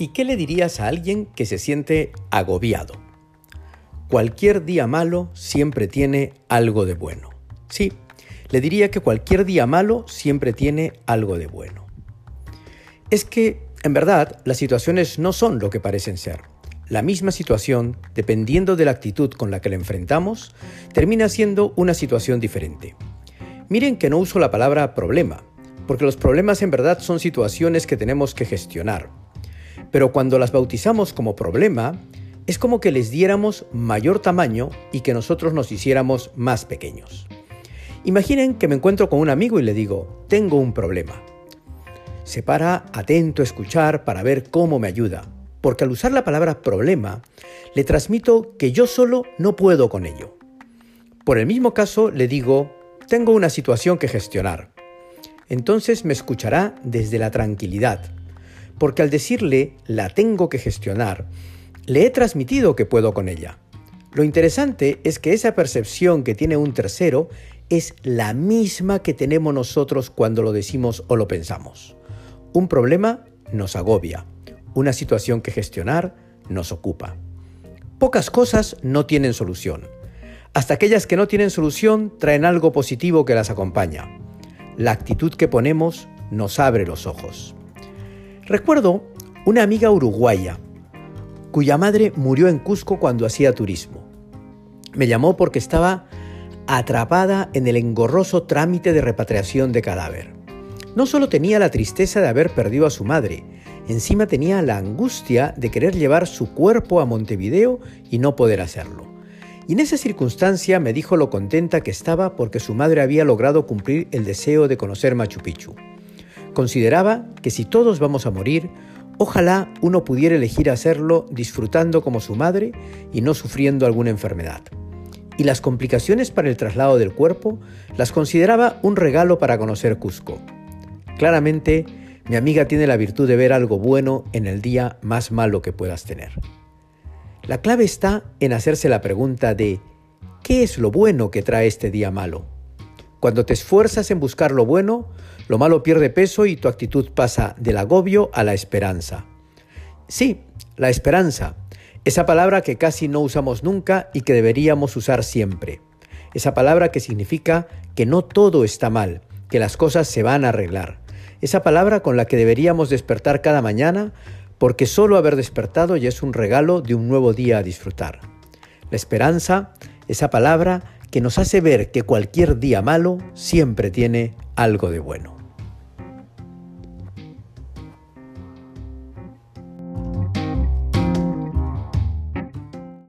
¿Y qué le dirías a alguien que se siente agobiado? Cualquier día malo siempre tiene algo de bueno. Sí, le diría que cualquier día malo siempre tiene algo de bueno. Es que, en verdad, las situaciones no son lo que parecen ser. La misma situación, dependiendo de la actitud con la que la enfrentamos, termina siendo una situación diferente. Miren que no uso la palabra problema, porque los problemas en verdad son situaciones que tenemos que gestionar. Pero cuando las bautizamos como problema, es como que les diéramos mayor tamaño y que nosotros nos hiciéramos más pequeños. Imaginen que me encuentro con un amigo y le digo, tengo un problema. Se para atento a escuchar para ver cómo me ayuda, porque al usar la palabra problema, le transmito que yo solo no puedo con ello. Por el mismo caso, le digo, tengo una situación que gestionar. Entonces me escuchará desde la tranquilidad, porque al decirle la tengo que gestionar, le he transmitido que puedo con ella. Lo interesante es que esa percepción que tiene un tercero es la misma que tenemos nosotros cuando lo decimos o lo pensamos. Un problema nos agobia, una situación que gestionar nos ocupa. Pocas cosas no tienen solución. Hasta aquellas que no tienen solución traen algo positivo que las acompaña. La actitud que ponemos nos abre los ojos. Recuerdo una amiga uruguaya cuya madre murió en Cusco cuando hacía turismo. Me llamó porque estaba atrapada en el engorroso trámite de repatriación de cadáver. No solo tenía la tristeza de haber perdido a su madre, Encima tenía la angustia de querer llevar su cuerpo a Montevideo y no poder hacerlo. Y en esa circunstancia me dijo lo contenta que estaba porque su madre había logrado cumplir el deseo de conocer Machu Picchu. Consideraba que si todos vamos a morir, ojalá uno pudiera elegir hacerlo disfrutando como su madre y no sufriendo alguna enfermedad. Y las complicaciones para el traslado del cuerpo las consideraba un regalo para conocer Cusco. Claramente, mi amiga tiene la virtud de ver algo bueno en el día más malo que puedas tener. La clave está en hacerse la pregunta de ¿qué es lo bueno que trae este día malo? Cuando te esfuerzas en buscar lo bueno, lo malo pierde peso y tu actitud pasa del agobio a la esperanza. Sí, la esperanza, esa palabra que casi no usamos nunca y que deberíamos usar siempre. Esa palabra que significa que no todo está mal, que las cosas se van a arreglar esa palabra con la que deberíamos despertar cada mañana, porque solo haber despertado ya es un regalo de un nuevo día a disfrutar. La esperanza, esa palabra que nos hace ver que cualquier día malo siempre tiene algo de bueno.